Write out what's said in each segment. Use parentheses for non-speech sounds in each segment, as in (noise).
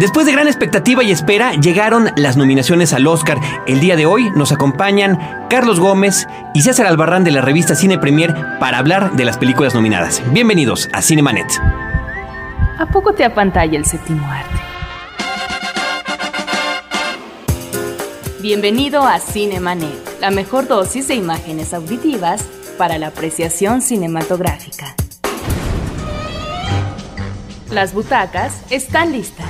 Después de gran expectativa y espera, llegaron las nominaciones al Oscar. El día de hoy nos acompañan Carlos Gómez y César Albarrán de la revista Cine Premier para hablar de las películas nominadas. Bienvenidos a Cinemanet. ¿A poco te apantalla el séptimo arte? Bienvenido a Cinemanet, la mejor dosis de imágenes auditivas para la apreciación cinematográfica. Las butacas están listas.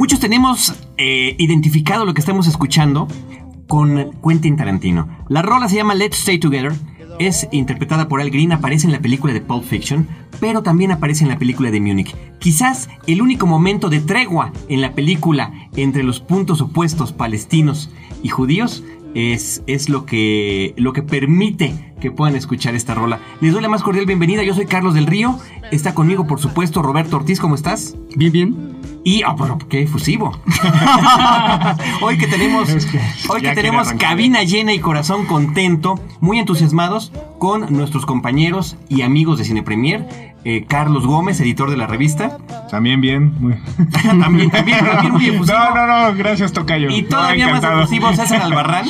Muchos tenemos eh, identificado lo que estamos escuchando con Quentin Tarantino. La rola se llama Let's Stay Together. Es interpretada por Al Green, aparece en la película de Pulp Fiction, pero también aparece en la película de Munich. Quizás el único momento de tregua en la película entre los puntos opuestos palestinos y judíos es, es lo, que, lo que permite que puedan escuchar esta rola. Les doy la más cordial bienvenida, yo soy Carlos del Río, está conmigo por supuesto Roberto Ortiz, ¿cómo estás? Bien, bien. Y, oh, pero qué efusivo. (laughs) hoy que tenemos, hoy que tenemos cabina llena y corazón contento, muy entusiasmados con nuestros compañeros y amigos de Cine Premier. Eh, Carlos Gómez, editor de la revista. También bien. Muy... (laughs) también, también, también muy (laughs) efusivo. No, no, no, gracias, Tocayo. Y todavía más efusivo, César Albarrán.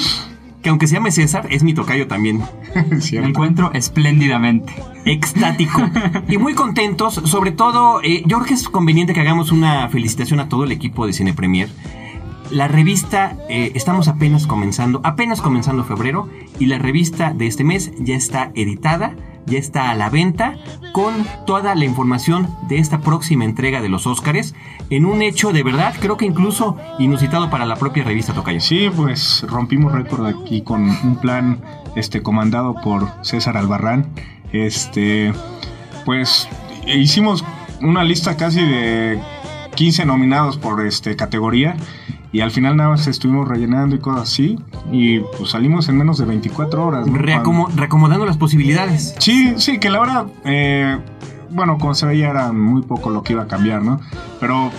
Que aunque se llame César, es mi tocayo también. (laughs) Me encuentro espléndidamente. Extático. y muy contentos. Sobre todo, eh, yo creo que es conveniente que hagamos una felicitación a todo el equipo de Cine Premier. La revista, eh, estamos apenas comenzando, apenas comenzando febrero, y la revista de este mes ya está editada, ya está a la venta, con toda la información de esta próxima entrega de los Óscares, en un hecho de verdad, creo que incluso inusitado para la propia revista Tocayo. Sí, pues rompimos récord aquí con un plan este, comandado por César Albarrán. Este, pues hicimos una lista casi de 15 nominados por este, categoría y al final nada más estuvimos rellenando y cosas así y pues salimos en menos de 24 horas. ¿no? Reacomo reacomodando las posibilidades. Sí, sí, que la verdad, eh, bueno, como se veía era muy poco lo que iba a cambiar, ¿no? Pero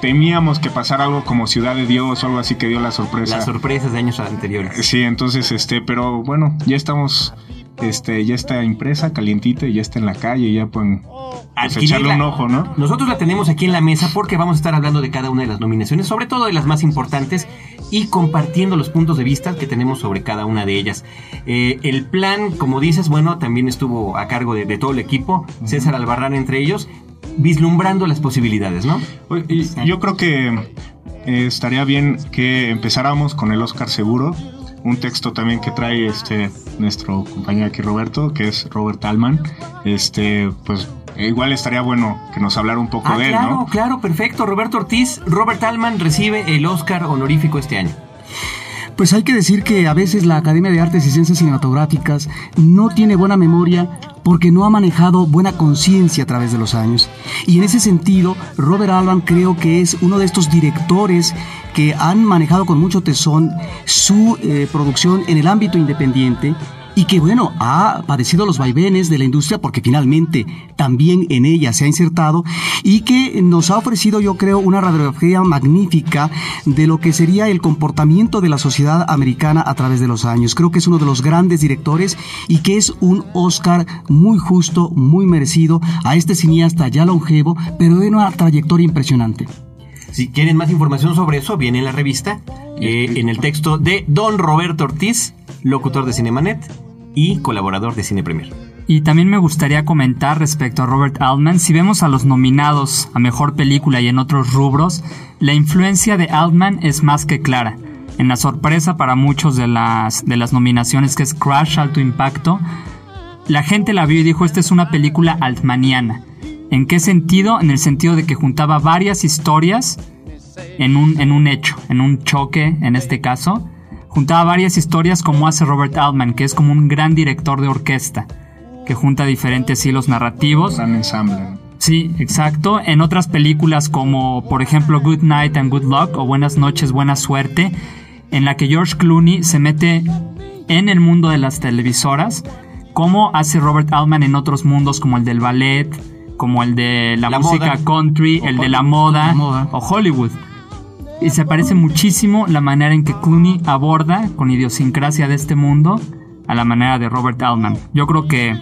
temíamos que pasara algo como Ciudad de Dios o algo así que dio la sorpresa. Las sorpresas de años anteriores. Sí, entonces, este, pero bueno, ya estamos este, ya está impresa, calientita y ya está en la calle, ya pueden pues, echarle un ojo, ¿no? Nosotros la tenemos aquí en la mesa porque vamos a estar hablando de cada una de las nominaciones, sobre todo de las más importantes y compartiendo los puntos de vista que tenemos sobre cada una de ellas. Eh, el plan, como dices, bueno, también estuvo a cargo de, de todo el equipo, César Albarrán entre ellos, vislumbrando las posibilidades, ¿no? Y yo creo que eh, estaría bien que empezáramos con el Oscar seguro un texto también que trae este nuestro compañero aquí Roberto, que es Robert Alman. Este, pues igual estaría bueno que nos hablara un poco ah, de él, claro, ¿no? Claro, perfecto. Roberto Ortiz, Robert Alman recibe el Oscar honorífico este año. Pues hay que decir que a veces la Academia de Artes y Ciencias Cinematográficas no tiene buena memoria porque no ha manejado buena conciencia a través de los años. Y en ese sentido, Robert Alban creo que es uno de estos directores que han manejado con mucho tesón su eh, producción en el ámbito independiente y que bueno, ha padecido los vaivenes de la industria porque finalmente también en ella se ha insertado y que nos ha ofrecido yo creo una radiografía magnífica de lo que sería el comportamiento de la sociedad americana a través de los años. Creo que es uno de los grandes directores y que es un Oscar muy justo, muy merecido a este cineasta ya longevo, pero de una trayectoria impresionante. Si quieren más información sobre eso, viene en la revista, eh, en el texto de Don Roberto Ortiz, locutor de Cinemanet y colaborador de Cine Premier. Y también me gustaría comentar respecto a Robert Altman, si vemos a los nominados a Mejor Película y en otros rubros, la influencia de Altman es más que clara. En la sorpresa para muchos de las, de las nominaciones que es Crash Alto Impacto, la gente la vio y dijo, esta es una película altmaniana. ¿En qué sentido? En el sentido de que juntaba varias historias en un, en un hecho, en un choque en este caso. Juntaba varias historias como hace Robert Altman, que es como un gran director de orquesta, que junta diferentes hilos narrativos. Gran ensamble. Sí, exacto. En otras películas como por ejemplo Good Night and Good Luck o Buenas noches, buena suerte, en la que George Clooney se mete en el mundo de las televisoras, como hace Robert Altman en otros mundos como el del ballet, como el de la, música country, el de la moda, o Hollywood. Y se parece muchísimo la manera en que Clooney aborda con idiosincrasia de este mundo a la manera de Robert Altman. Yo creo que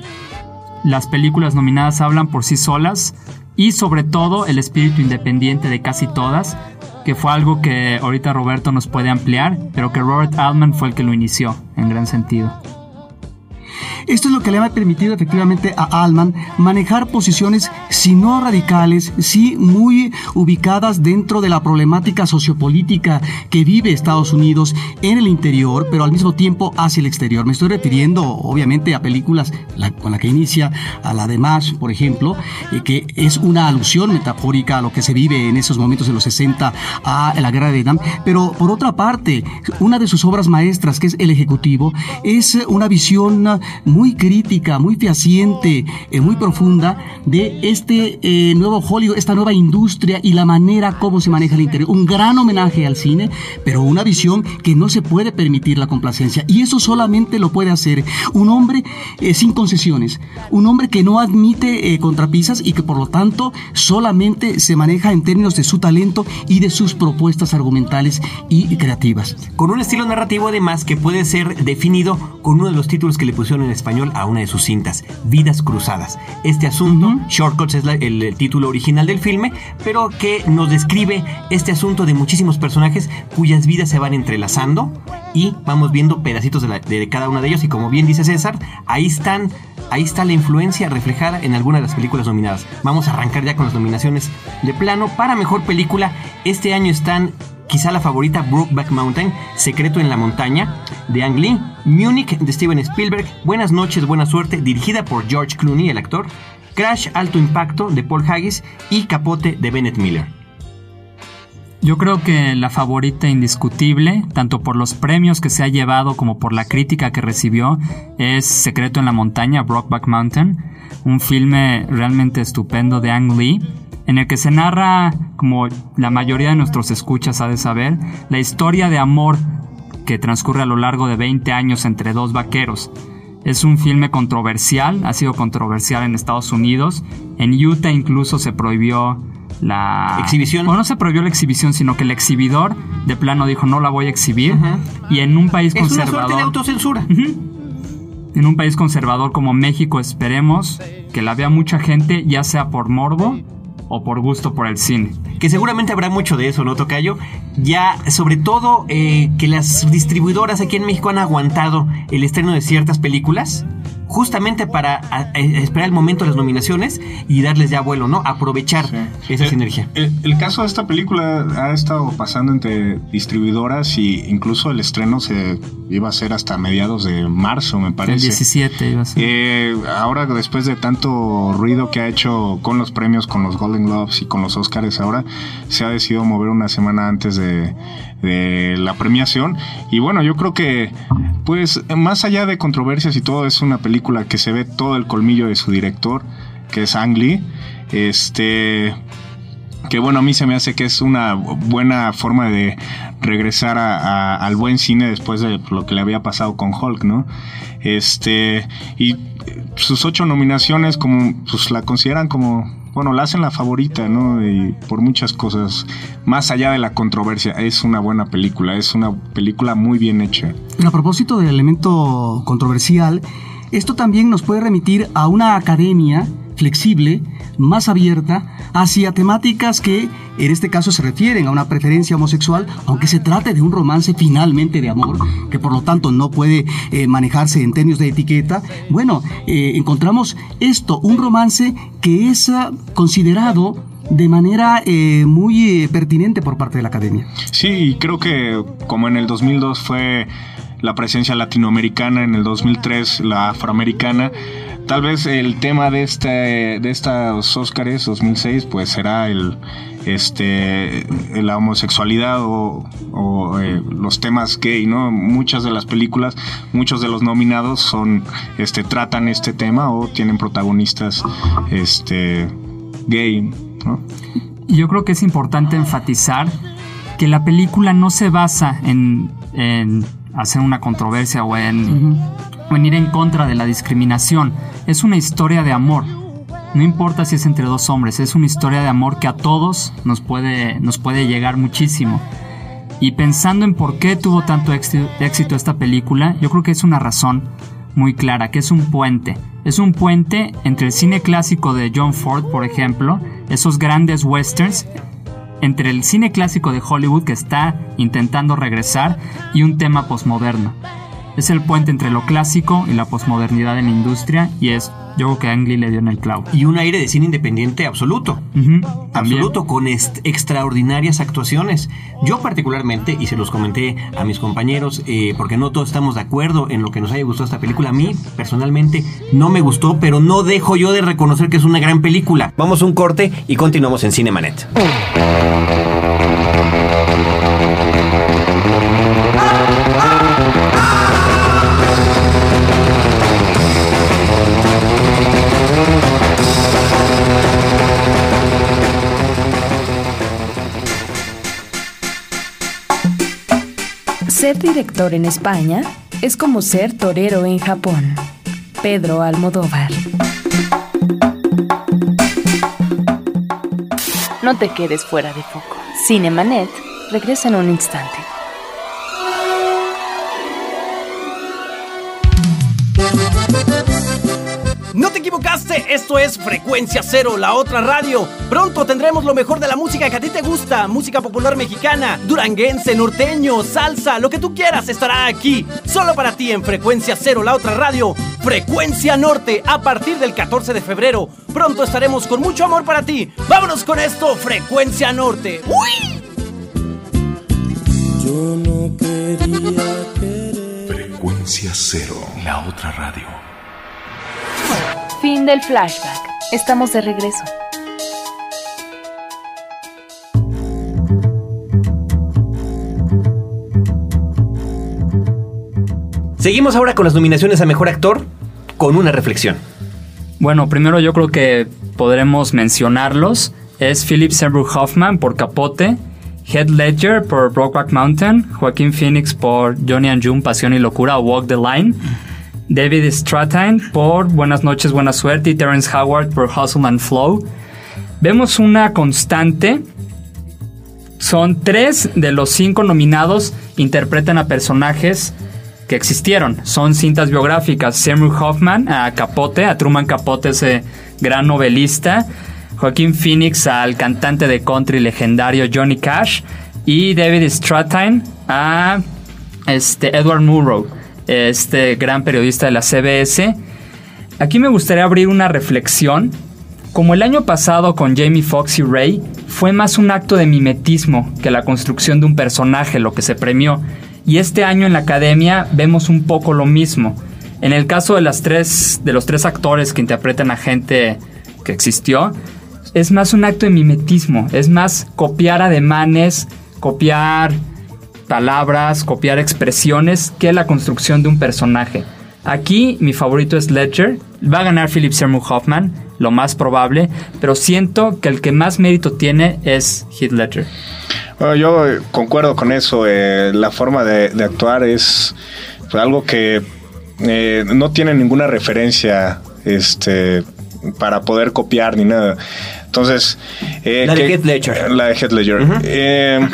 las películas nominadas hablan por sí solas y sobre todo el espíritu independiente de casi todas, que fue algo que ahorita Roberto nos puede ampliar, pero que Robert Altman fue el que lo inició en gran sentido. Esto es lo que le ha permitido efectivamente a Alman manejar posiciones, si no radicales, sí muy ubicadas dentro de la problemática sociopolítica que vive Estados Unidos en el interior, pero al mismo tiempo hacia el exterior. Me estoy refiriendo, obviamente, a películas con la que inicia, a la de Marsh, por ejemplo, eh, que es una alusión metafórica a lo que se vive en esos momentos de los 60 a la guerra de Vietnam. Pero por otra parte, una de sus obras maestras, que es El Ejecutivo, es una visión muy crítica, muy fehaciente, eh, muy profunda de este eh, nuevo Hollywood, esta nueva industria y la manera como se maneja el interior. Un gran homenaje al cine, pero una visión que no se puede permitir la complacencia. Y eso solamente lo puede hacer un hombre eh, sin concesiones, un hombre que no admite contrapisas y que por lo tanto solamente se maneja en términos de su talento y de sus propuestas argumentales y creativas. Con un estilo narrativo además que puede ser definido con uno de los títulos que le pusieron en español a una de sus cintas, Vidas Cruzadas. Este asunto, Shortcuts es el, título original del filme, pero que nos describe este asunto de muchísimos personajes cuyas vidas se van entrelazando y vamos viendo pedacitos de, de cada uno de ellos y como bien dice César, ahí están ahí está la influencia reflejada en algunas de las películas nominadas. Vamos a arrancar ya con las nominaciones de plano. Para mejor película, este año están quizá la favorita Brokeback Mountain, Secreto en la Montaña, de Ang Lee, Munich de Steven Spielberg, Buenas noches, buena suerte, dirigida por George Clooney, el actor, Crash Alto Impacto de Paul Haggis y Capote de Bennett Miller. Yo creo que la favorita indiscutible, tanto por los premios que se ha llevado como por la crítica que recibió, es Secreto en la Montaña, Brokeback Mountain, un filme realmente estupendo de Ang Lee en el que se narra, como la mayoría de nuestros escuchas ha de saber, la historia de amor que transcurre a lo largo de 20 años entre dos vaqueros. Es un filme controversial, ha sido controversial en Estados Unidos. En Utah incluso se prohibió la exhibición. O no se prohibió la exhibición, sino que el exhibidor de plano dijo no la voy a exhibir. Y en un país conservador. Una de autocensura. En un país conservador como México esperemos que la vea mucha gente, ya sea por morbo o por gusto por el cine. Que seguramente habrá mucho de eso, ¿no, Tocayo? Ya, sobre todo, eh, que las distribuidoras aquí en México han aguantado el estreno de ciertas películas justamente para esperar el momento de las nominaciones y darles ya vuelo, ¿no? Aprovechar esa sinergia. El, caso de esta película ha estado pasando entre distribuidoras y incluso el estreno se iba a ser hasta mediados de marzo, me parece. El 17 iba a ser. Eh, ahora, después de tanto ruido que ha hecho con los premios, con los Golden Globes y con los Oscars, ahora se ha decidido mover una semana antes de, de la premiación. Y bueno, yo creo que, pues, más allá de controversias y todo, es una película que se ve todo el colmillo de su director, que es Ang Lee. Este, que bueno, a mí se me hace que es una buena forma de regresar al buen cine después de lo que le había pasado con Hulk, ¿no? Este, y sus ocho nominaciones, como, pues la consideran como, bueno, la hacen la favorita, ¿no? Y por muchas cosas, más allá de la controversia, es una buena película, es una película muy bien hecha. a propósito del elemento controversial, esto también nos puede remitir a una academia flexible, más abierta, hacia temáticas que en este caso se refieren a una preferencia homosexual, aunque se trate de un romance finalmente de amor, que por lo tanto no puede eh, manejarse en términos de etiqueta. Bueno, eh, encontramos esto, un romance que es ah, considerado de manera eh, muy pertinente por parte de la academia. Sí, creo que como en el 2002 fue la presencia latinoamericana, en el 2003 la afroamericana. Tal vez el tema de este de estos Óscares 2006 pues será el este la homosexualidad o, eh, los temas gay, ¿no? Muchas de las películas, muchos de los nominados son este tratan este tema o tienen protagonistas este gay. ¿no? Yo creo que es importante enfatizar que la película no se basa en, en hacer una controversia o en, o en ir en contra de la discriminación. Es una historia de amor. No importa si es entre dos hombres, es una historia de amor que a todos nos puede, nos puede llegar muchísimo. Y pensando en por qué tuvo tanto éxito esta película, yo creo que es una razón muy clara, que es un puente. Es un puente entre el cine clásico de John Ford, por ejemplo, esos grandes westerns, entre el cine clásico de Hollywood que está intentando regresar y un tema posmoderno. Es el puente entre lo clásico y la posmodernidad en la industria y es, yo creo que Ang Lee le dio en el clavo. Y un aire de cine independiente absoluto. Absoluto, con extraordinarias actuaciones. Yo particularmente, y se los comenté a mis compañeros, eh, porque no todos estamos de acuerdo en lo que nos haya gustado esta película, a mí personalmente no me gustó, pero no dejo yo de reconocer que es una gran película. Vamos a un corte y continuamos en Cinemanet. Ser director en España es como ser torero en Japón. Pedro Almodóvar. No te quedes fuera de foco. Cinemanet regresa en un instante. Equivocaste, esto es Frecuencia Cero, la otra radio. Pronto tendremos lo mejor de la música que a ti te gusta, música popular mexicana, duranguense, norteño, salsa, lo que tú quieras estará aquí. Solo para ti en Frecuencia Cero, la otra radio. Frecuencia Norte, a partir del 14 de febrero. Pronto estaremos con mucho amor para ti. Vámonos con esto, Frecuencia Norte. ¡Uy! Frecuencia cero. La otra radio. Fin del flashback. Estamos de regreso. Seguimos ahora con las nominaciones a Mejor Actor con una reflexión. Bueno, primero yo creo que podremos mencionarlos. Es Philip Seymour Hoffman por Capote, Heath Ledger por Brokeback Mountain, Joaquín Phoenix por Johnny and June, Pasión y Locura o Walk the Line, David Strathairn por Buenas noches, buena suerte y Terrence Howard por Hustle and Flow. Vemos una constante. Son tres de los cinco nominados interpretan a personajes que existieron. Son cintas biográficas. Seymour Hoffman a Capote, a Truman Capote, ese gran novelista. Joaquín Phoenix al cantante de country legendario Johnny Cash. Y David Strathairn a este, Edward Murrow, este gran periodista de la CBS. Aquí me gustaría abrir una reflexión. Como el año pasado con Jamie Foxx y Ray, fue más un acto de mimetismo que la construcción de un personaje lo que se premió. Y este año en la academia vemos un poco lo mismo. En el caso de, las tres, de los tres actores que interpretan a gente que existió, es más un acto de mimetismo, es más copiar ademanes, copiar palabras, copiar expresiones que la construcción de un personaje. Aquí mi favorito es Ledger, va a ganar Philip Seymour Hoffman, lo más probable, pero siento que el que más mérito tiene es Heath Ledger. Bueno, yo eh, concuerdo con eso. eh, la forma de, de actuar es pues, algo que eh, no tiene ninguna referencia este, para poder copiar ni nada. Entonces. eh, La de que- Heath Ledger. La de Heath Ledger. Eh,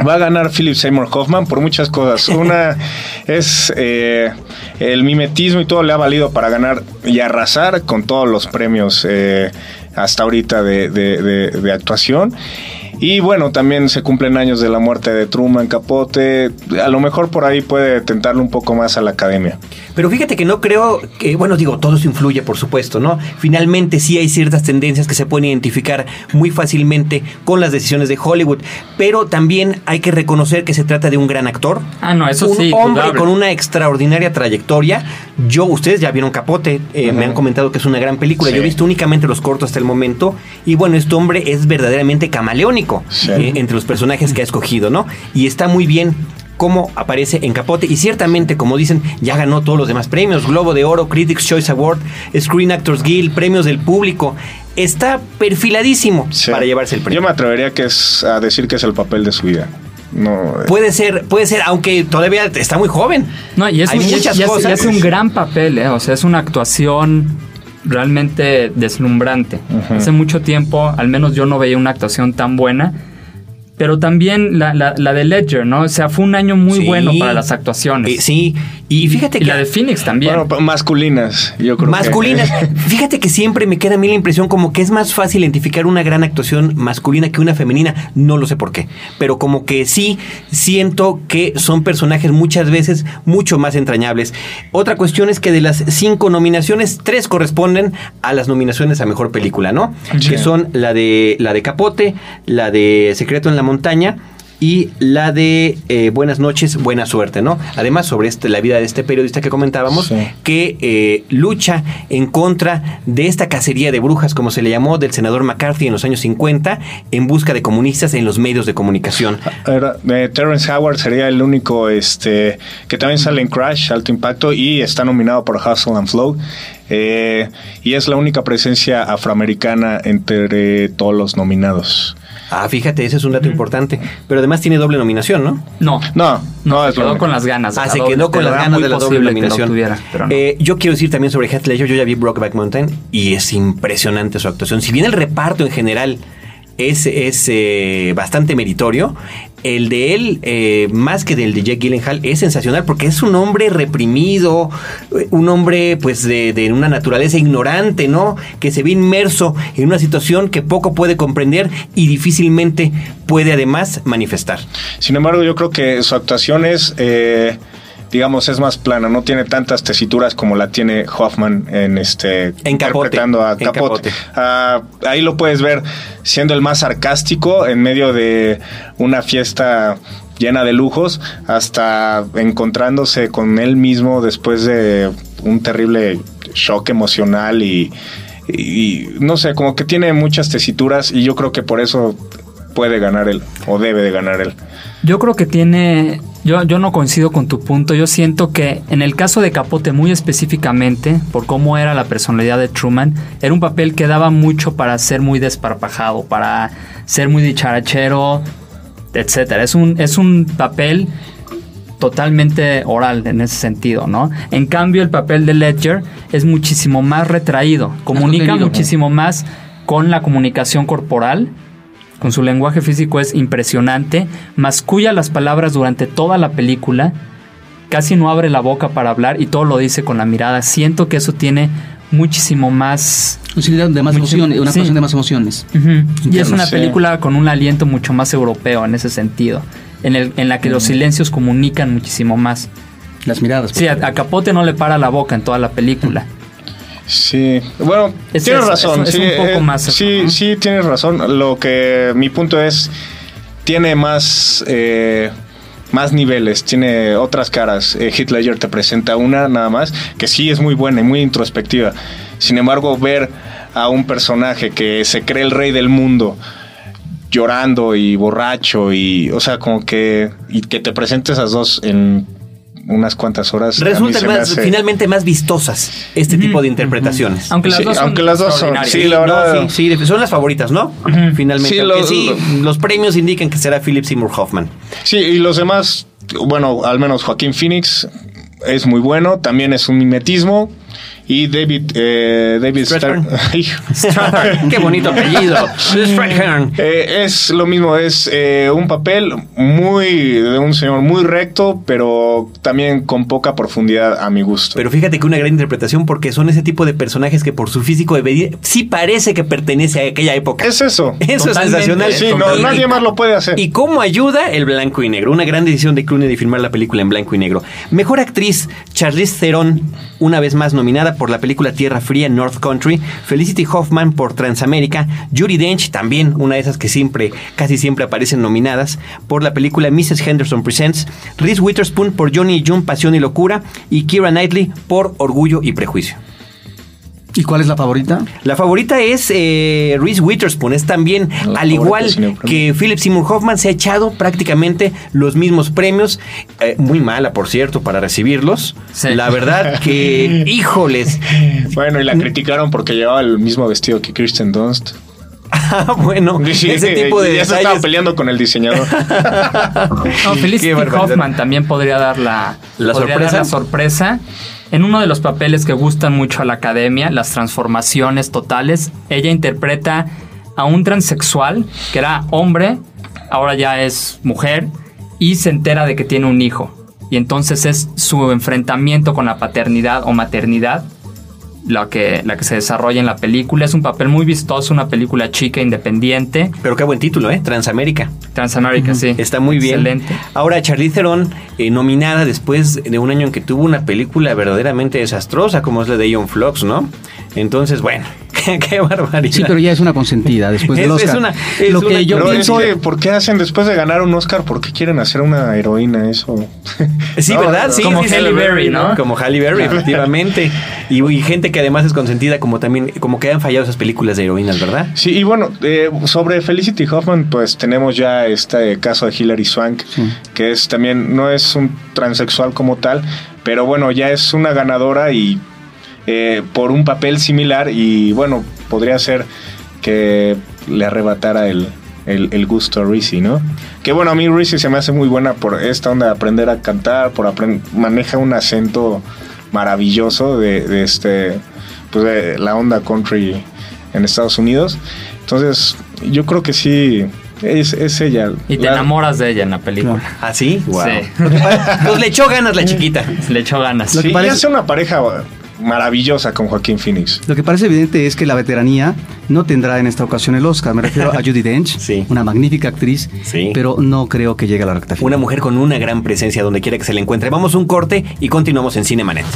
Va a ganar Philip Seymour Hoffman por muchas cosas. Una (laughs) es eh, el mimetismo y todo le ha valido para ganar y arrasar con todos los premios eh, hasta ahorita de, de- de- de actuación. Y bueno, también se cumplen años de la muerte de Truman Capote. A lo mejor por ahí puede tentarle un poco más a la academia. Pero fíjate que no creo que, bueno, digo, todo eso influye, por supuesto, ¿no? Finalmente sí hay ciertas tendencias que se pueden identificar muy fácilmente con las decisiones de Hollywood, pero también hay que reconocer que se trata de un gran actor. Ah, no, eso un sí. hombre indudable. con una extraordinaria trayectoria. Yo, ustedes ya vieron Capote, eh, me han comentado que es una gran película. Sí. Yo he visto únicamente los cortos hasta el momento. Y bueno, este hombre es verdaderamente camaleónico Sí. eh, entre los personajes que ha escogido, ¿no? Y está muy bien cómo aparece en Capote y ciertamente, como dicen, ya ganó todos los demás premios, Globo de Oro, Critics Choice Award, Screen Actors Guild, premios del público. Está perfiladísimo Sí. para llevarse el premio. Yo me atrevería que es, a decir que es el papel de su vida. No, eh, Puede ser, puede ser, aunque todavía está muy joven. No, y es, Hay un, muchas y es- y cosas. es un gran papel, ¿eh? o sea, es una actuación realmente deslumbrante. Hace mucho tiempo, al menos yo no veía una actuación tan buena. Pero también la, la- la de Ledger, ¿no? O sea, fue un año muy Sí. bueno para las actuaciones. Eh, sí, y fíjate Y que la de Phoenix también. bueno, masculinas, yo creo que- masculinas. (laughs) Fíjate que siempre me queda a mí la impresión como que es más fácil identificar una gran actuación masculina que una femenina. No lo sé por qué. Pero como que sí siento que son personajes muchas veces mucho más entrañables. Otra cuestión es que de las cinco nominaciones, tres corresponden a las nominaciones a mejor película, ¿no? Sí. Que son la de la de Capote, la de Secreto en la montaña y la de eh, Buenas noches, buena suerte, ¿no? Además, sobre este, la vida de este periodista que comentábamos, Sí. que eh, lucha en contra de esta cacería de brujas, como se le llamó, del senador McCarthy en los años 50, en busca de comunistas en los medios de comunicación. Era- eh, Terrence Howard sería el único este que también sale en Crash, Alto Impacto, y está nominado por Hustle and Flow. Eh, y es la única presencia afroamericana entre todos los nominados. Ah, fíjate, ese es un dato importante. Pero además tiene doble nominación, ¿no? No. No, no, se es lo quedó con las ganas. Ah, la se doble, quedó con pero las ganas de la doble nominación. tuviera, pero no. Eh, yo quiero decir también sobre Heath Ledger, yo ya vi Brokeback Mountain y es impresionante su actuación. Si bien el reparto en general es, es eh, bastante meritorio, el de él, eh, más que del de Jack Gyllenhaal, es sensacional porque es un hombre reprimido, eh, un hombre pues de, de una naturaleza ignorante, ¿no? Que se ve inmerso en una situación que poco puede comprender y difícilmente puede además manifestar. Sin embargo, yo creo que su actuación es, eh, digamos, es más plana, no tiene tantas tesituras como la tiene Hoffman en este En Capote, interpretando a en Capote. Capote. Ah, ahí lo puedes ver siendo el más sarcástico en medio de una fiesta llena de lujos, hasta encontrándose con él mismo después de un terrible shock emocional y, y no sé, como que tiene muchas tesituras y yo creo que por eso puede ganar él o debe de ganar él. Yo creo que tiene. Yo, yo no coincido con tu punto. Yo siento que en el caso de Capote, muy específicamente, por cómo era la personalidad de Truman, era un papel que daba mucho para ser muy desparpajado, para ser muy dicharachero, etcétera. Es un, es un papel totalmente oral en ese sentido, ¿no? En cambio, el papel de Ledger es muchísimo más retraído, comunica muchísimo más con la comunicación corporal con su lenguaje físico es impresionante, masculla las palabras durante toda la película, casi no abre la boca para hablar y todo lo dice con la mirada. Siento que eso tiene muchísimo más... De emociones, una sí. de más emociones. Y es una sí. película con un aliento mucho más europeo en ese sentido, en, el, en la que los silencios comunican muchísimo más. Las miradas. Sí, a Capote no le para la boca en toda la película. Sí, bueno, Es tienes razón. es- sí, un poco eh, más sí, ¿no? sí, tienes razón. Lo que mi punto es, tiene más, eh, más niveles, tiene otras caras. Eh, Ledger te presenta una nada más, que sí es muy buena y muy introspectiva. Sin embargo, ver a un personaje que se cree el rey del mundo llorando y borracho y, o sea, como que, y que te presente esas dos en unas cuantas horas. Resultan más, hace- finalmente más vistosas este tipo de interpretaciones. Aunque las Sí, dos son aunque las dos son- sí, la verdad. No, sí, sí, son las favoritas, ¿no? Finalmente. Sí, aunque lo- sí, los premios indican que será Philip Seymour Hoffman. Sí, y los demás, bueno, al menos Joaquín Phoenix es muy bueno, también es un mimetismo. Y David, eh, David. Star- (laughs) Qué bonito apellido. (laughs) Eh, es lo mismo, es eh, un papel muy de un señor muy recto, pero también con poca profundidad a mi gusto. Pero fíjate que una gran interpretación porque son ese tipo de personajes que por su físico sí parece que pertenece a aquella época. es eso. (laughs) Eso es sensacional. Sí, no, nadie más lo puede hacer. ¿Y cómo ayuda el blanco y negro? Una gran decisión de Clooney de filmar la película en blanco y negro. Mejor actriz, Charlize Theron, una vez más nominada por la película Tierra Fría North Country. Felicity Hoffman por Transamérica. Judy Dench, también una de esas que siempre, casi siempre aparecen nominadas, por la película Mrs. Henderson Presents. Reese Witherspoon por Johnny y June, Pasión y Locura. Y Kira Knightley por Orgullo y Prejuicio. ¿Y cuál es la favorita? La favorita es eh, Reese Witherspoon, es también, La al igual que Philip Seymour Hoffman, se ha echado prácticamente los mismos premios. Eh, muy mala, por cierto, para recibirlos. Sí. La verdad que, (laughs) híjoles. Bueno, y la criticaron porque llevaba el mismo vestido que Kirsten Dunst. (laughs) Ah, bueno, Sí, ese tipo de ya se estaba peleando con el diseñador. (laughs) No. Hoffman también podría dar la, ¿La podría sorpresa? dar la sorpresa. En uno de los papeles que gustan mucho a la academia, las transformaciones totales, ella interpreta a un transexual que era hombre, ahora ya es mujer, y se entera de que tiene un hijo. Y entonces es su enfrentamiento con la paternidad o maternidad la que, la que se desarrolla en la película. Es un papel muy vistoso, una película chica, independiente. Pero qué buen título, ¿eh? Transamérica. Transamérica, sí. Está muy bien. Excelente. Ahora, Charlize Theron, eh, nominada después de un año en que tuvo una película verdaderamente desastrosa, como es la de Ion Flux, ¿no? Entonces, bueno, qué, (laughs) qué barbaridad. Sí, pero ya es una consentida después del Es- es Oscar. una- es Lo una- que yo Pero es pienso... que, ¿por qué hacen después de ganar un Oscar? ¿Por qué quieren hacer una heroína? Eso. (laughs) Sí, No, ¿verdad? Sí, como sí. Halle Berry, ¿no? Como Halle Berry, efectivamente. Y, y gente que además es consentida, como también, como que han fallado esas películas de heroínas, ¿verdad? Sí, y bueno, eh, sobre Felicity Hoffman, pues tenemos ya este caso de Hilary Swank, que es también, no es un transexual como tal, pero bueno, ya es una ganadora y eh, por un papel similar y bueno, podría ser que le arrebatara el, el, el gusto a Reese, ¿no? Que bueno, a mí Reese se me hace muy buena por esta onda de aprender a cantar, por aprend- maneja un acento maravilloso de, de este, pues de la onda country en Estados Unidos. Entonces, yo creo que sí, es, es ella. Y te La- enamoras de ella en la película. ¿Ah, sí? Wow. Sí. (laughs) Pues le echó ganas la chiquita. Le echó ganas. Lo que Sí, parece- hace una pareja maravillosa con Joaquín Phoenix. Lo que parece evidente es que la veteranía no tendrá en esta ocasión el Oscar. Me refiero a (laughs) Judy Dench, Sí. una magnífica actriz, Sí. pero no creo que llegue a la recta final. Una mujer con una gran presencia donde quiera que se le encuentre. Vamos a un corte y continuamos en Cinemanet.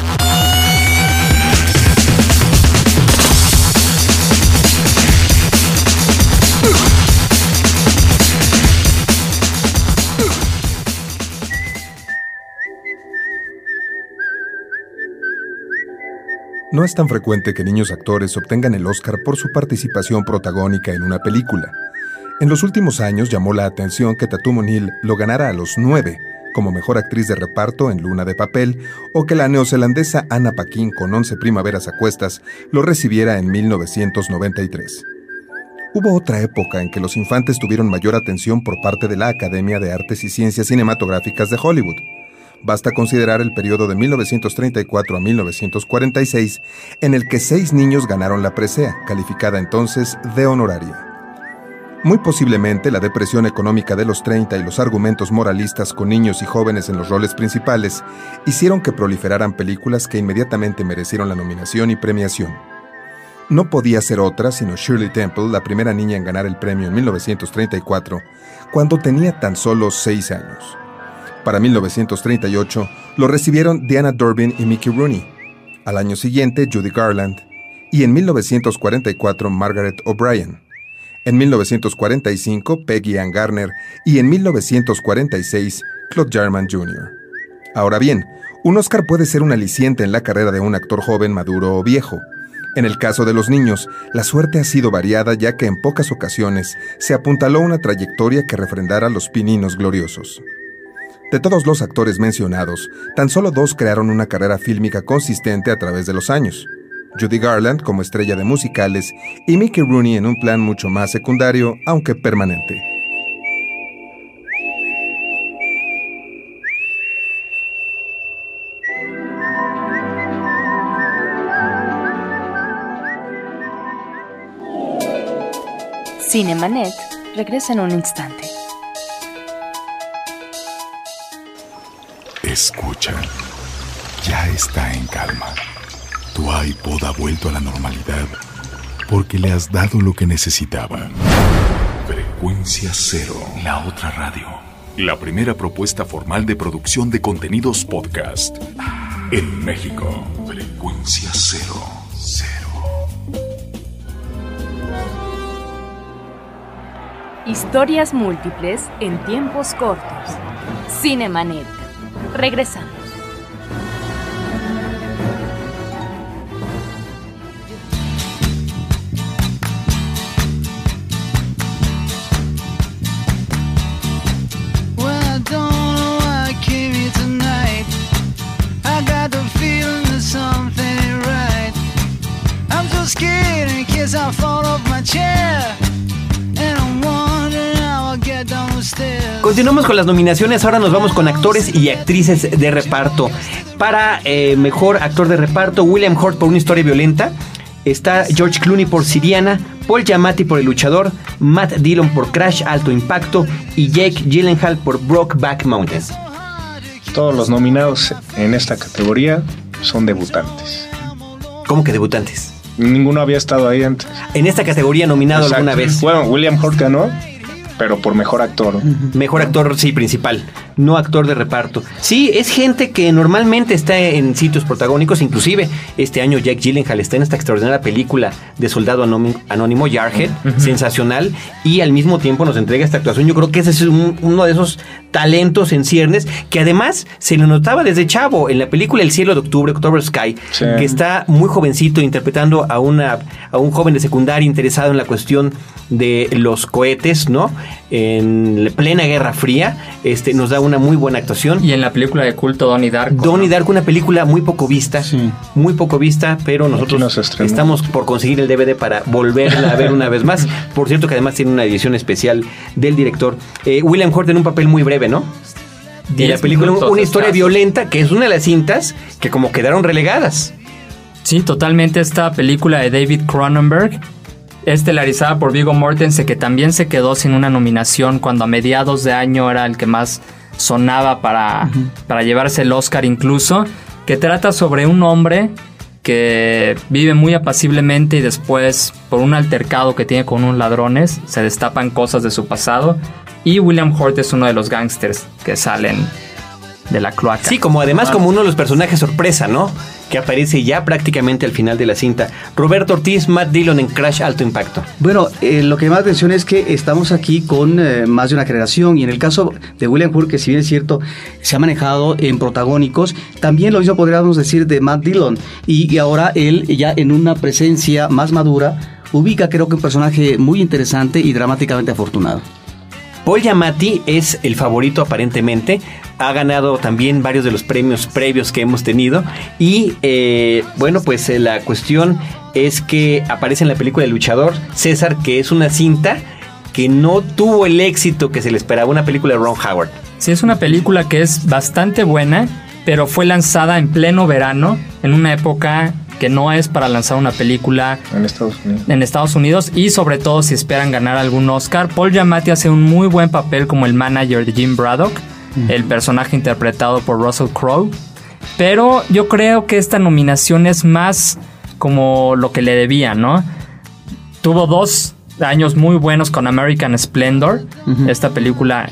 No es tan frecuente que niños actores obtengan el Oscar por su participación protagónica en una película. En los últimos años llamó la atención que Tatum O'Neill lo ganara a los nueve como mejor actriz de reparto en Luna de Papel o que la neozelandesa Anna Paquin con 11 primaveras a cuestas lo recibiera en 1993. Hubo otra época en que los infantes tuvieron mayor atención por parte de la Academia de Artes y Ciencias Cinematográficas de Hollywood. Basta considerar el periodo de 1934 a 1946, en el que seis niños ganaron la presea, calificada entonces de honoraria. Muy posiblemente la depresión económica de los 30 y los argumentos moralistas con niños y jóvenes en los roles principales hicieron que proliferaran películas que inmediatamente merecieron la nominación y premiación. No podía ser otra sino Shirley Temple, la primera niña en ganar el premio en 1934, cuando tenía tan solo seis años. Para 1938 lo recibieron Diana Durbin y Mickey Rooney. Al año siguiente Judy Garland y en 1944 Margaret O'Brien. En 1945 Peggy Ann Garner y en 1946 Claude Jarman Jr. Ahora bien, un Oscar puede ser un aliciente en la carrera de un actor joven, maduro o viejo. En el caso de los niños, la suerte ha sido variada ya que en pocas ocasiones se apuntaló una trayectoria que refrendara los pininos gloriosos. De todos los actores mencionados, tan solo dos crearon una carrera fílmica consistente a través de los años. Judy Garland como estrella de musicales y Mickey Rooney en un plan mucho más secundario, aunque permanente. Cinemanet regresa en un instante. Escucha. Ya está en calma. Tu iPod ha vuelto a la normalidad porque le has dado lo que necesitaba. Frecuencia cero. La otra radio. La primera propuesta formal de producción de contenidos podcast en México. Frecuencia cero. Cero. Historias múltiples en tiempos cortos. Cinemanet. Regresamos. Continuamos con las nominaciones. Ahora nos vamos con actores y actrices de reparto. Para eh, mejor actor de reparto, William Hurt por una historia violenta. Está George Clooney por Siriana, Paul Giamatti por El Luchador, Matt Dillon por Crash Alto Impacto y Jake Gyllenhaal por Brokeback Mountain. Todos los nominados en esta categoría son debutantes. ¿Cómo que debutantes? Ninguno había estado ahí antes. En esta categoría nominado Exacto. alguna vez. Bueno, William Hurt ganó, pero por mejor actor. Mejor actor, sí, principal, no actor de reparto. Sí, es gente que normalmente está en sitios protagónicos, inclusive este año Jack Gyllenhaal está en esta extraordinaria película de Soldado Anónimo, Jarhead, sensacional, y al mismo tiempo nos entrega esta actuación. Yo creo que ese es un- uno de esos talentos en ciernes que además se le notaba desde chavo en la película El cielo de octubre, October Sky, Sí. que está muy jovencito interpretando a, una, a un joven de secundaria interesado en la cuestión de los cohetes, ¿no? En plena Guerra Fría, este, nos da una muy buena actuación. Y en la película de culto Donnie Darko. Donnie. Darko, una película muy poco vista, Sí. muy poco vista, pero nosotros estamos por conseguir el DVD para volverla a ver una vez más. (laughs) Por cierto que además tiene una edición especial del director. Eh, William Hurt en un papel muy breve, ¿no? Y la película, minutos, una historia violenta, que es una de las cintas que como quedaron relegadas. Sí, totalmente esta película de David Cronenberg, estelarizada por Vigo Mortensen, que también se quedó sin una nominación cuando a mediados de año era el que más sonaba para, para llevarse el Oscar incluso, que trata sobre un hombre que vive muy apaciblemente y después, por un altercado que tiene con unos ladrones, se destapan cosas de su pasado. Y William Hurt es uno de los gángsters que salen de la cloaca. Sí, como además como uno de los personajes sorpresa, ¿no? Que aparece ya prácticamente al final de la cinta. Roberto Ortiz, Matt Dillon en Crash Alto Impacto. Bueno, eh, lo que llama la atención es que estamos aquí con eh, más de una generación y en el caso de William Hurt, que si bien es cierto, se ha manejado en protagónicos, también lo mismo podríamos decir de Matt Dillon y, y ahora él ya en una presencia más madura ubica creo que un personaje muy interesante y dramáticamente afortunado. Paul Giamatti es el favorito aparentemente. Ha ganado también varios de los premios previos que hemos tenido. Y eh, bueno, pues eh, la cuestión es que aparece en la película El Luchador, César, que es una cinta que no tuvo el éxito que se le esperaba. Una película de Ron Howard. Sí, es una película que es bastante buena, pero fue lanzada en pleno verano, en una época que no es para lanzar una película En Estados Unidos. en Estados Unidos y sobre todo si esperan ganar algún Oscar. Paul Giamatti hace un muy buen papel como el manager de Jim Braddock, el personaje interpretado por Russell Crowe. Pero yo creo que esta nominación es más como lo que le debía, ¿no? Tuvo dos años muy buenos con American Splendor, esta película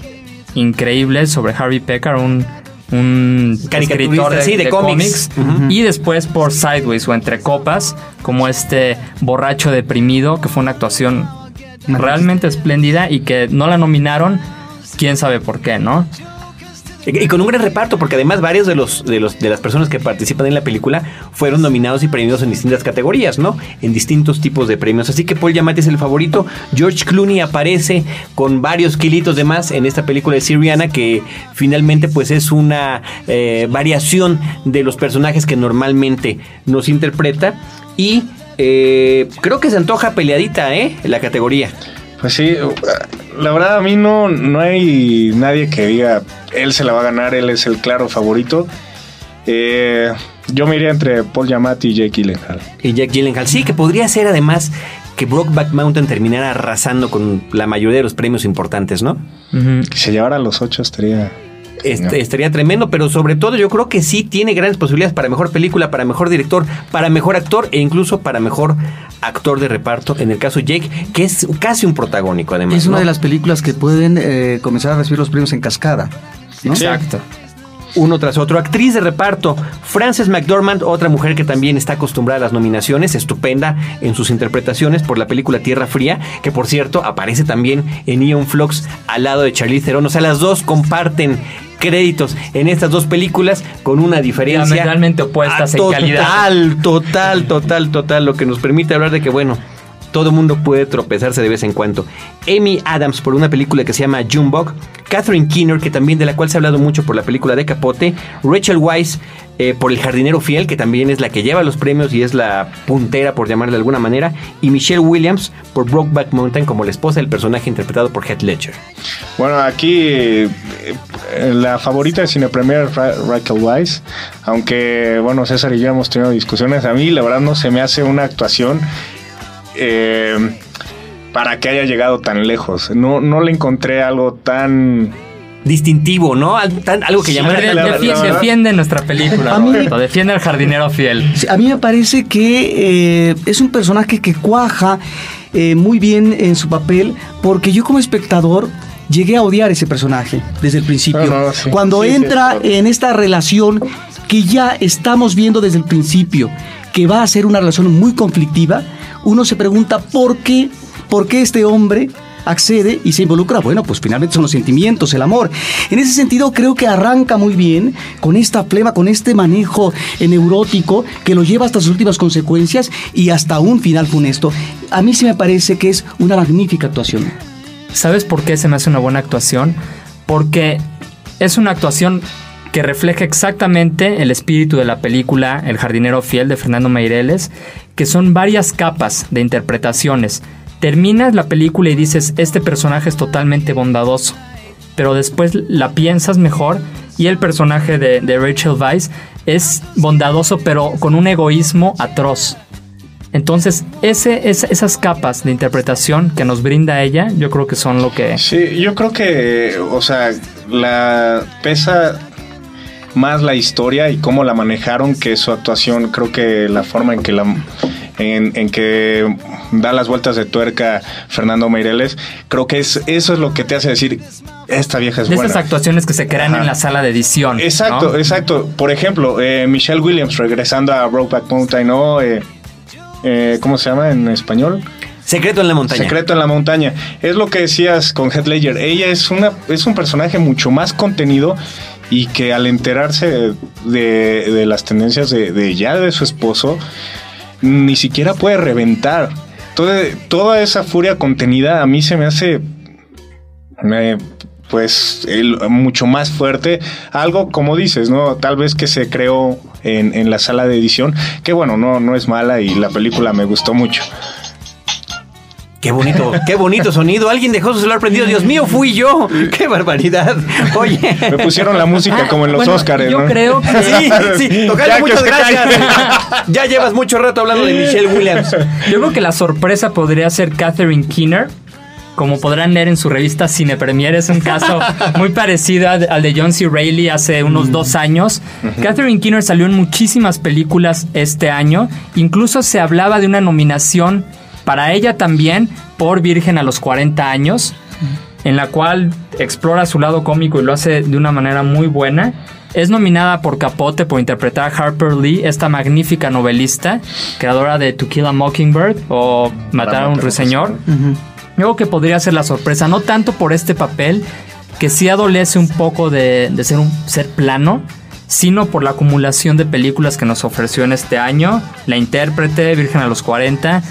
increíble sobre Harvey Pecker, un, un Caricaturista, escritor de, sí, de de cómics. cómics. Y después por Sideways o Entre Copas, como este borracho deprimido, que fue una actuación realmente espléndida y que no la nominaron, quién sabe por qué, ¿no? Y con un gran reparto, porque además varios de los, de los de las personas que participan en la película fueron nominados y premiados en distintas categorías, ¿no? En distintos tipos de premios. Así que Paul Giamatti es el favorito. George Clooney aparece con varios kilitos de más en esta película de Siriana, que finalmente pues es una eh, variación de los personajes que normalmente nos interpreta. Y eh, creo que se antoja peleadita, ¿eh? La categoría. Pues sí, la verdad a mí no, no hay nadie que diga él se la va a ganar, él es el claro favorito. Eh, yo me iría entre Paul Giamatti y Jake Gyllenhaal. Y Jack Gyllenhaal. Sí, que podría ser además que Brokeback Mountain terminara arrasando con la mayoría de los premios importantes, ¿no? Que se llevara los ocho estaría... Este, estaría tremendo, pero sobre todo yo creo que sí tiene grandes posibilidades para mejor película, para mejor director, para mejor actor e incluso para mejor actor de reparto. En el caso de Jake, que es casi un protagónico además. Es una de las películas que pueden eh, comenzar a recibir los premios en cascada. ¿no? Exacto. uno tras otro. Actriz de reparto, Frances McDormand, otra mujer que también está acostumbrada a las nominaciones, estupenda en sus interpretaciones por la película Tierra Fría, que por cierto aparece también en Ion Flux al lado de Charlize Theron. O sea, las dos comparten créditos en estas dos películas con una diferencia Diametralmente opuestas ah, en calidad. Total, total, total, total, lo que nos permite hablar de que bueno, todo mundo puede tropezarse de vez en cuando. Amy Adams por una película que se llama Junebug, Catherine Keener, que también de la cual se ha hablado mucho por la película de Capote, Rachel Weisz eh, por El jardinero fiel, que también es la que lleva los premios y es la puntera por llamarle de alguna manera, y Michelle Williams por Brokeback Mountain como la esposa del personaje interpretado por Heath Ledger. Bueno, aquí eh, la favorita de Cine Premier Rachel Weisz, aunque bueno, César y yo hemos tenido discusiones, a mí la verdad no se me hace una actuación eh, para que haya llegado tan lejos. No, no le encontré algo tan distintivo, ¿no? algo que llamara defiende, nuestra película, defiende al jardinero fiel. A mí me parece que eh, es un personaje que cuaja eh, muy bien en su papel, porque yo como espectador llegué a odiar ese personaje desde el principio. Cuando entra en esta relación que ya estamos viendo desde el principio, que va a ser una relación muy conflictiva, uno se pregunta por qué, por qué este hombre accede y se involucra, bueno, pues finalmente son los sentimientos, el amor. En ese sentido creo que arranca muy bien con esta flema, con este manejo neurótico que lo lleva hasta sus últimas consecuencias y hasta un final funesto. A mí sí me parece que es una magnífica actuación. ¿Sabes por qué se me hace una buena actuación? Porque es una actuación que refleja exactamente el espíritu de la película El jardinero fiel de Fernando Meireles, que son varias capas de interpretaciones terminas la película y dices, este personaje es totalmente bondadoso, pero después la piensas mejor y el personaje de, Rachel Weisz es bondadoso, pero con un egoísmo atroz. Entonces, ese, esas capas de interpretación que nos brinda ella, yo creo que son lo que... Sí, yo creo que, o sea, la pesa más la historia y cómo la manejaron que su actuación. Creo que la forma en que la en, que da las vueltas de tuerca Fernando Meireles, creo que es, eso es lo que te hace decir, esta vieja es de buena. Esas actuaciones que se crean en la sala de edición. Exacto, exacto. Por ejemplo, eh, Michelle Williams regresando a Brokeback Mountain, ¿no? Eh, eh, ¿Cómo se llama en español? Secreto en la montaña. Secreto en la montaña. Es lo que decías con Heath Ledger. Ella es, una, es un personaje mucho más contenido y que al enterarse de, las tendencias de, de, ya de su esposo, ni siquiera puede reventar. Toda, toda esa furia contenida a mí se me hace pues mucho más fuerte. Algo como dices, ¿no? Tal vez que se creó en, en, la sala de edición, que bueno, no, no es mala y la película me gustó mucho. Qué bonito, qué bonito sonido. Alguien dejó su celular prendido. Dios mío, fui yo. (laughs) Qué barbaridad. Oye. Me pusieron la música como en los Oscars. Yo creo que. Sí, (laughs) sí. Tocando, muchas gracias. (laughs) ya llevas mucho rato hablando de Michelle Williams. Yo creo que la sorpresa podría ser Catherine Keener. Como podrán leer en su revista Cine Premier, es un caso muy parecido al de John C. Reilly hace unos dos años. Catherine Keener salió en muchísimas películas este año. Incluso se hablaba de una nominación para ella también por Virgen a los 40 años, en la cual explora su lado cómico y lo hace de una manera muy buena. Es nominada por Capote por interpretar a Harper Lee, esta magnífica novelista, creadora de To Kill a Mockingbird o Matar a un ruiseñor. Yo que podría ser la sorpresa, no tanto por este papel, que sí adolece un poco de, de ser un ser plano, sino por la acumulación de películas que nos ofreció en este año. La intérprete, Virgen a los 40,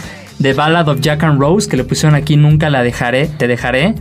The Ballad of Jack and Rose, que le pusieron aquí Nunca la dejaré, te dejaré.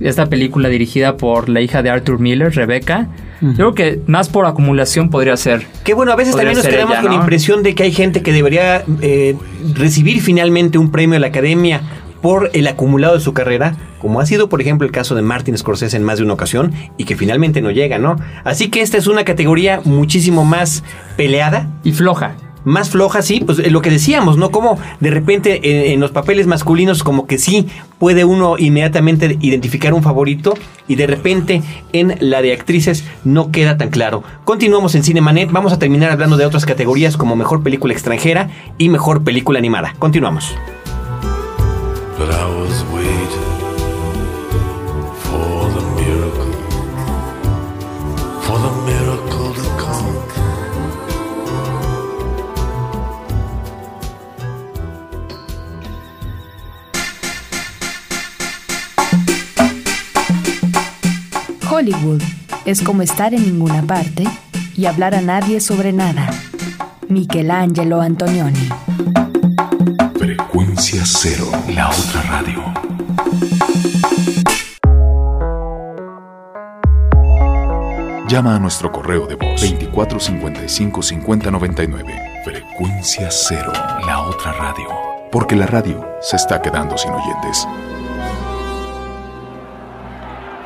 Esta película dirigida por la hija de Arthur Miller, Rebecca. Creo que más por acumulación podría ser. Qué bueno, a veces también nos quedamos con la impresión de que hay gente que debería eh, recibir finalmente un premio de la academia por el acumulado de su carrera, como ha sido por ejemplo el caso de Martin Scorsese en más de una ocasión y que finalmente no llega, ¿no? Así que esta es una categoría muchísimo más peleada y floja más floja, sí, pues eh, lo que decíamos, ¿no? Como de repente eh, en, los papeles masculinos como que sí puede uno inmediatamente identificar un favorito y de repente en la de actrices no queda tan claro. Continuamos en Cinemanet, vamos a terminar hablando de otras categorías como mejor película extranjera y mejor película animada. Continuamos. Hollywood es como estar en ninguna parte y hablar a nadie sobre nada. Michelangelo Antonioni. Frecuencia Cero, la otra radio. Llama a nuestro correo de voz 2455 5099. Frecuencia Cero, la otra radio. Porque la radio se está quedando sin oyentes.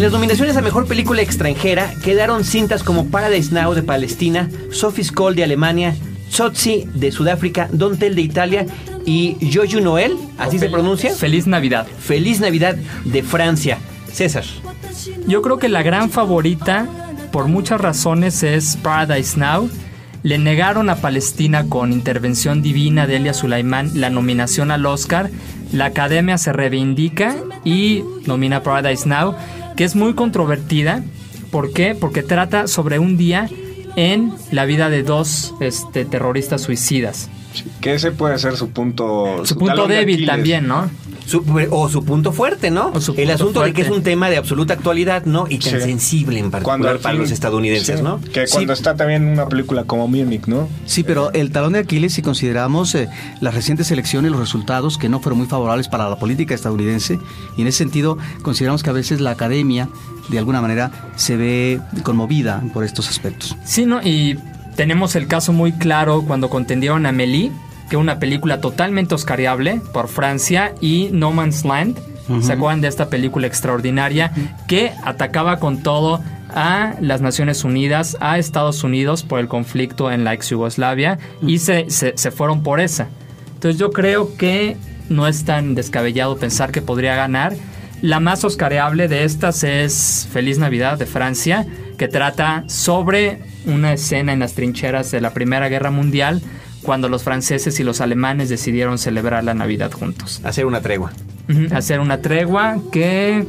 En las nominaciones a Mejor Película Extranjera quedaron cintas como Paradise Now de Palestina, Sophie's Call de Alemania, Tsotsi de Sudáfrica, Don't Tell de Italia y Joyu Noel, así se pronuncia, Feliz Navidad. Feliz Navidad de Francia. César. Yo creo que la gran favorita, por muchas razones, es Paradise Now. Le negaron a Palestina con intervención divina de Elia Sulaimán la nominación al Oscar. La academia se reivindica y nomina Paradise Now, que es muy controvertida. ¿Por qué? Porque trata sobre un día en la vida de dos este, terroristas suicidas. Que ese puede ser su punto. Su punto débil también, ¿no? Su- o su punto fuerte, ¿no? El asunto de que es un tema de absoluta actualidad, ¿no? Y tan Sí. sensible en particular para los estadounidenses, sí, ¿no? Que cuando está también una película como Munich, ¿no? Sí, pero el talón de Aquiles, si consideramos eh, las recientes elecciones, los resultados que no fueron muy favorables para la política estadounidense, y en ese sentido consideramos que a veces la academia, de alguna manera, se ve conmovida por estos aspectos. Sí, ¿no? Y tenemos el caso muy claro cuando contendieron a Mélie, que una película totalmente oscariable por Francia, y No Man's Land. ¿Se acuerdan de esta película extraordinaria que atacaba con todo a las Naciones Unidas, a Estados Unidos por el conflicto en la ex Yugoslavia y se, se- se fueron por esa? Entonces yo creo que no es tan descabellado pensar que podría ganar. La más oscareable de estas es Feliz Navidad de Francia, que trata sobre una escena en las trincheras de la Primera Guerra Mundial, cuando los franceses y los alemanes decidieron celebrar la Navidad juntos. Hacer una tregua. Ujú, Hacer una tregua que,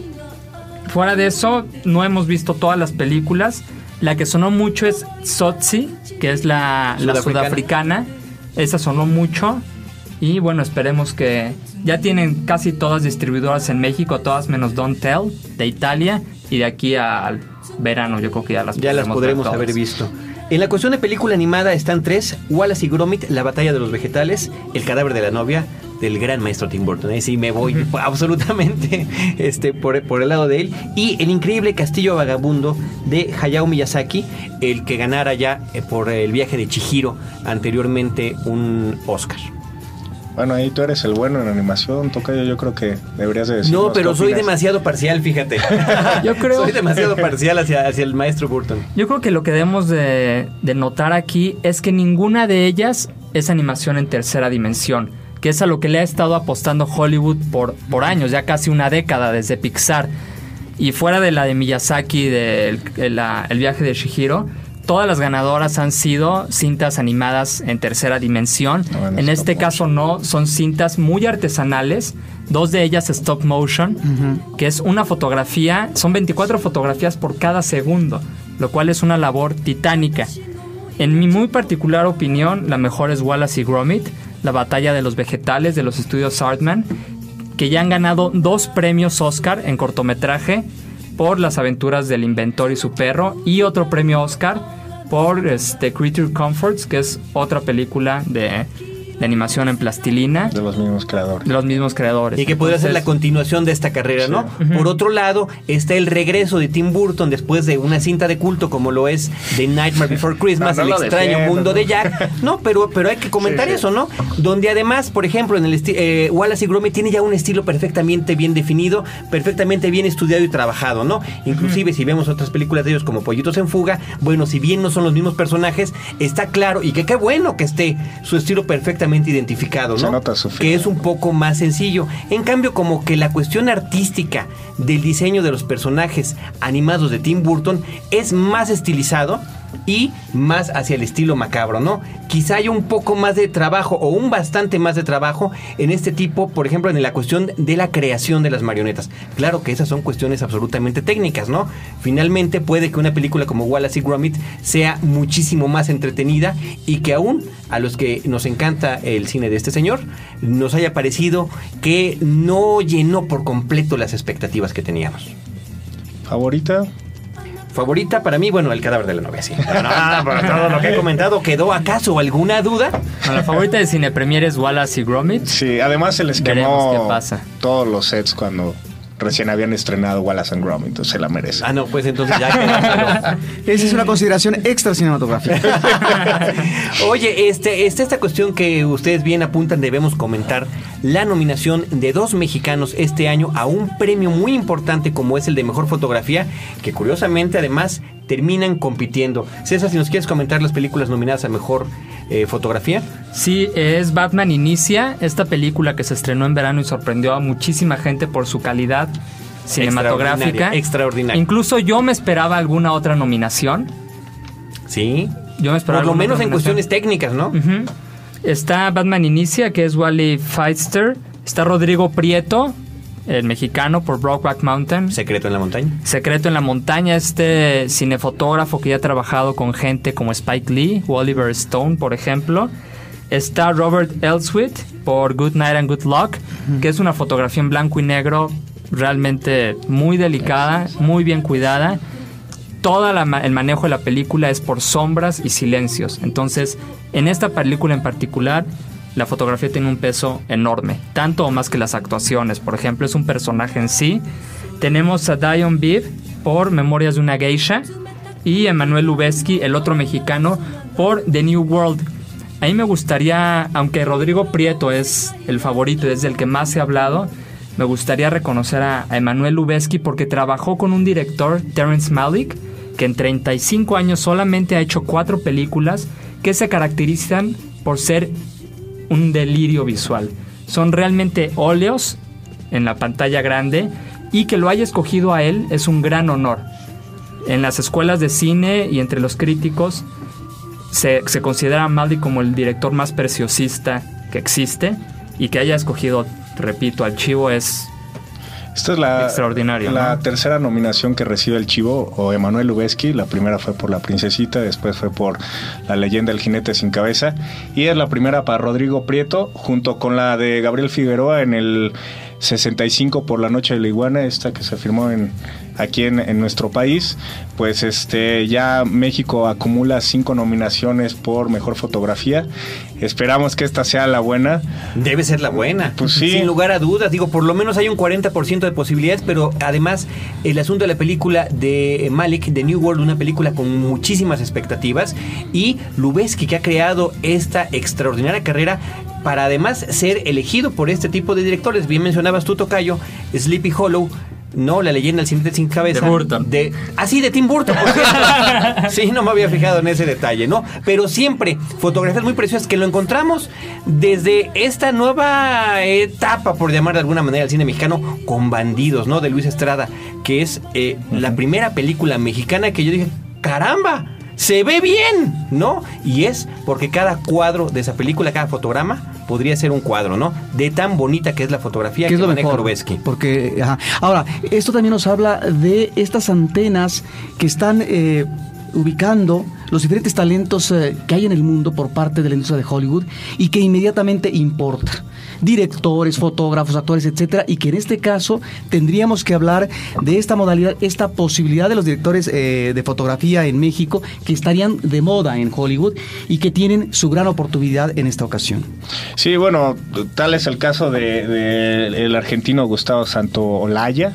fuera de eso, no hemos visto todas las películas. La que sonó mucho es Sotsi, que es la, la Sudafricana. sudafricana. Esa sonó mucho. Y bueno, esperemos que ya tienen casi todas distribuidoras en México, todas menos Don't Tell de Italia. Y de aquí al verano yo creo que ya las Ya las podremos haber visto. En la cuestión de película animada están tres: Wallace y Gromit, La batalla de los vegetales, El cadáver de la novia del gran maestro Tim Burton. Ahí sí me voy (laughs) absolutamente este, por, por el lado de él. Y El increíble castillo vagabundo de Hayao Miyazaki, el que ganara ya eh, por el viaje de Chihiro anteriormente un Oscar. Bueno, ahí tú eres el bueno en animación, Tocayo. Yo creo que deberías de decir. No, pero soy demasiado parcial, fíjate. (laughs) Yo creo- soy demasiado (laughs) parcial hacia, hacia el maestro Burton. Yo creo que lo que debemos de, de notar aquí es que ninguna de ellas es animación en tercera dimensión, que es a lo que le ha estado apostando Hollywood por, por años, ya casi una década desde Pixar. Y fuera de la de Miyazaki, del el viaje de Shihiro, todas las ganadoras han sido cintas animadas en tercera dimensión. Ah, en este caso no, son cintas muy artesanales, dos de ellas stop motion, que es una fotografía, son 24 fotografías por cada segundo, lo cual es una labor titánica. En mi muy particular opinión, la mejor es Wallace y Gromit, la batalla de los vegetales de los estudios Artman, que ya han ganado dos premios Oscar en cortometraje por las aventuras del inventor y su perro y otro premio Oscar por este, Creature Comforts, que es otra película de, de animación en plastilina De los mismos creadores. de los mismos creadores. Y que podría ser la continuación de esta carrera, ¿no? Por otro lado, está el regreso de Tim Burton después de una cinta de culto como lo es The Nightmare Before Christmas, No, no El extraño mundo ¿no? de Jack. No, pero, pero hay que comentar Sí, sí. eso, ¿no? Donde además, por ejemplo, en el eh, Wallace y Gromit tiene ya un estilo perfectamente bien definido, perfectamente bien estudiado y trabajado, ¿no? Inclusive si vemos otras películas de ellos como Pollitos en Fuga, bueno, si bien no son los mismos personajes, está claro y que qué bueno que esté su estilo perfectamente perfectamente identificado, ¿no? Se nota su que es un poco más sencillo. En cambio, como que la cuestión artística del diseño de los personajes animados de Tim Burton es más estilizado y más hacia el estilo macabro, ¿no? Quizá haya un poco más de trabajo o un bastante más de trabajo en este tipo, por ejemplo, en la cuestión de la creación de las marionetas. Claro que esas son cuestiones absolutamente técnicas, ¿no? Finalmente puede que una película como Wallace y Gromit sea muchísimo más entretenida y que aún a los que nos encanta el cine de este señor nos haya parecido que no llenó por completo las expectativas que teníamos. ¿Favorita? Favorita para mí, bueno, el cadáver de la novia, sí. Pero no, (laughs) por todo lo que he comentado, ¿quedó acaso alguna duda? La favorita de Cine Premier es Wallace y Gromit. Sí, además se les Veremos quemó qué pasa. todos los sets cuando recién habían estrenado Wallace and Gromit, entonces se la merece. Ah, no, pues entonces ya. (laughs) Esa es una consideración extra cinematográfica. (laughs) Oye, este, este, esta cuestión que ustedes bien apuntan, debemos comentar la nominación de dos mexicanos este año a un premio muy importante como es el de mejor fotografía, que curiosamente además terminan compitiendo. César, si nos quieres comentar las películas nominadas a mejor eh, fotografía. Sí, es Batman Inicia, esta película que se estrenó en verano y sorprendió a muchísima gente por su calidad cinematográfica. Extraordinaria, extraordinaria. Incluso yo me esperaba alguna otra nominación. Sí. Yo me esperaba Por lo menos en cuestiones técnicas, ¿no? Está Batman Inicia, que es Wally Feitster. Está Rodrigo Prieto, el mexicano, por Brokeback Mountain. Secreto en la montaña. Secreto en la montaña, este cinefotógrafo que ya ha trabajado con gente como Spike Lee, o Oliver Stone, por ejemplo. Está Robert Elswit por Good Night and Good Luck, que es una fotografía en blanco y negro realmente muy delicada, muy bien cuidada. Todo el manejo de la película es por sombras y silencios. Entonces, en esta película en particular, la fotografía tiene un peso enorme, tanto o más que las actuaciones. Por ejemplo, es un personaje en sí. Tenemos a Dion Bibb por Memorias de una Geisha y Emanuel Lubezki, el otro mexicano, por The New World. A mí me gustaría, aunque Rodrigo Prieto es el favorito, es el que más ha hablado, me gustaría reconocer a, a Emanuel porque trabajó con un director, Terrence Malick, que en 35 años solamente ha hecho cuatro películas que se caracterizan por ser un delirio visual. Son realmente óleos en la pantalla grande y que lo haya escogido a él es un gran honor. En las escuelas de cine y entre los críticos se, considera a Malick como el director más preciosista que existe y que haya escogido, repito, al Chivo es Esta es la, Extraordinario, la ¿no? tercera nominación que recibe el Chivo o Emanuel Lubezki. La primera fue por La Princesita, después fue por La leyenda del jinete sin cabeza. Y es la primera para Rodrigo Prieto, junto con la de Gabriel Figueroa en el 65 por La Noche de la Iguana, esta que se firmó en, aquí en, en nuestro país. Pues este ya México acumula cinco nominaciones por mejor fotografía. Esperamos que esta sea la buena. Debe ser la buena. Pues sí. Sin lugar a dudas. Digo, por lo menos hay un 40% de posibilidades, pero además el asunto de la película de Malik, de New World, una película con muchísimas expectativas, y Lubeski, que ha creado esta extraordinaria carrera para además ser elegido por este tipo de directores. Bien mencionabas tú, Tocayo, Sleepy Hollow. No, la leyenda del jinete sin cabeza. De Burton. De, ah, sí, de Tim Burton, (laughs) sí, no me había fijado en ese detalle, ¿no? Pero siempre fotografías muy preciosas que lo encontramos desde esta nueva etapa, por llamar de alguna manera, al cine mexicano con bandidos, ¿no? De Luis Estrada, que es eh, la primera película mexicana que yo dije, caramba. Se ve bien, ¿no? Y es porque cada cuadro de esa película, cada fotograma, podría ser un cuadro, ¿no? De tan bonita que es la fotografía ¿Qué que es lo maneja mejor? Porque, ajá. Ahora, esto también nos habla de estas antenas que están eh, ubicando los diferentes talentos eh, que hay en el mundo por parte de la industria de Hollywood y que inmediatamente importa. Directores, fotógrafos, actores, etcétera, y que en este caso tendríamos que hablar de esta modalidad, esta posibilidad de los directores eh, de fotografía en México que estarían de moda en Hollywood y que tienen su gran oportunidad en esta ocasión. Sí, bueno, tal es el caso de, de el argentino Gustavo Santo Olaya,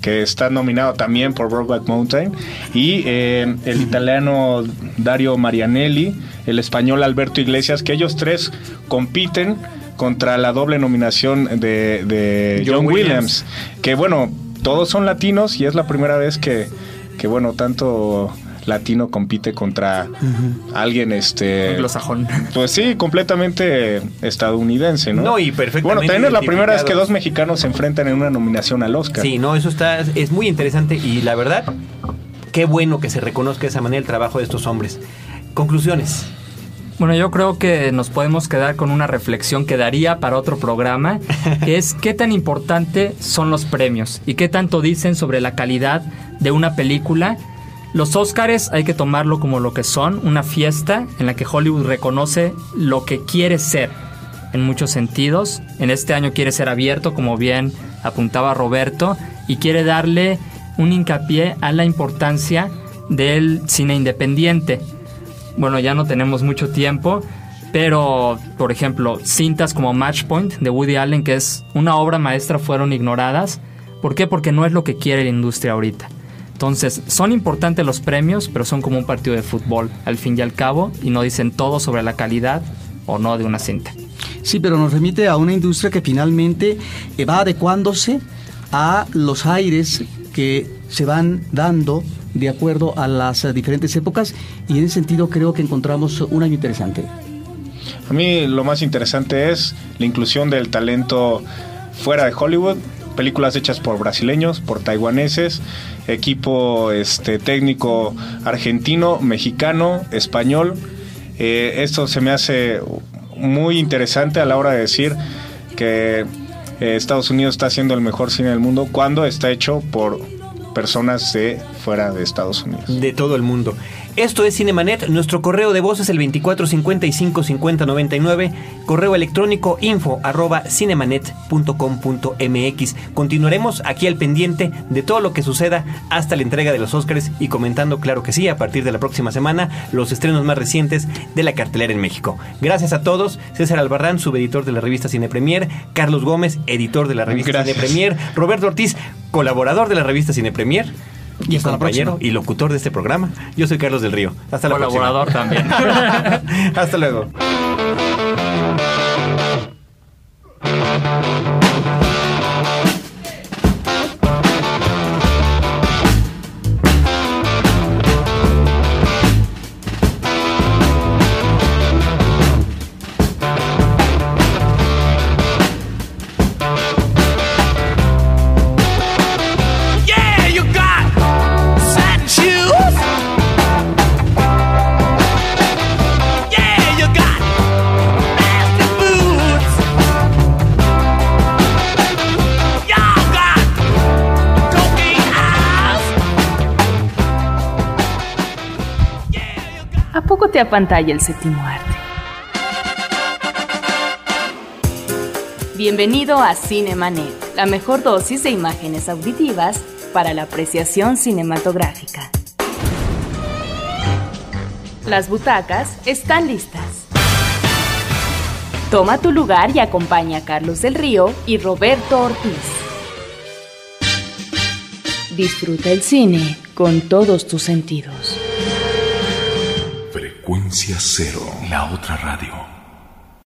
que está nominado también por Brokeback Mountain, y eh, el italiano Dario Marianelli, el español Alberto Iglesias, que ellos tres compiten contra la doble nominación de, de John John, Williams. Williams. que bueno, todos son latinos y es la primera vez que, que bueno, tanto latino compite contra alguien este Anglosajón. pues sí completamente estadounidense no No, y perfectamente bueno también es la primera vez que dos mexicanos se enfrentan en una nominación al Oscar Sí, no, eso está, es muy interesante y la verdad, qué bueno que se reconozca de esa manera el trabajo de estos hombres. Conclusiones. Bueno, yo creo que nos podemos quedar con una reflexión que daría para otro programa, que es qué tan importante son los premios y qué tanto dicen sobre la calidad de una película. Los Óscares hay que tomarlo como lo que son, una fiesta en la que Hollywood reconoce lo que quiere ser en muchos sentidos. En este año quiere ser abierto, como bien apuntaba Roberto, y quiere darle un hincapié a la importancia del cine independiente bueno, ya no tenemos mucho tiempo, pero, por ejemplo, cintas como Match Point de Woody Allen, que es una obra maestra, fueron ignoradas. ¿Por qué? Porque no es lo que quiere la industria ahorita. Entonces, son importantes los premios, pero son como un partido de fútbol, al fin y al cabo, y no dicen todo sobre la calidad o no de una cinta. Sí, pero nos remite a una industria que finalmente eh, va adecuándose a los aires que se van dando de acuerdo a las eh, diferentes épocas y en ese sentido creo que encontramos un año interesante. A mí lo más interesante es la inclusión del talento fuera de Hollywood, películas hechas por brasileños, por taiwaneses, equipo este, técnico argentino, mexicano, español. Eh, esto se me hace muy interesante a la hora de decir que eh, Estados Unidos está haciendo el mejor cine del mundo cuando está hecho por personas de fuera de Estados Unidos. de todo el mundo. Esto es Cinemanet, nuestro correo de voz es el 2455-5099, correo electrónico info arroba cinemanet.com.mx. Continuaremos aquí al pendiente de todo lo que suceda hasta la entrega de los Óscares y comentando, claro que sí, a partir de la próxima semana, los estrenos más recientes de la cartelera en México. Gracias a todos, César Albarrán, subeditor de la revista Cine Premier, Carlos Gómez, editor de la revista Gracias. Cine Premier, Roberto Ortiz, colaborador de la revista Cine Premier. Y hasta la compañero próxima. y locutor de este programa. Yo soy Carlos del Río. Hasta la Colaborador próxima. también. (laughs) Hasta luego. ¿A apantalla el séptimo arte? Bienvenido a Cinemanet, la mejor dosis de imágenes auditivas para la apreciación cinematográfica. Las butacas están listas. Toma tu lugar y acompaña a Carlos del Río y Roberto Ortiz. Disfruta el cine con todos tus sentidos. Frecuencia cero. La otra radio.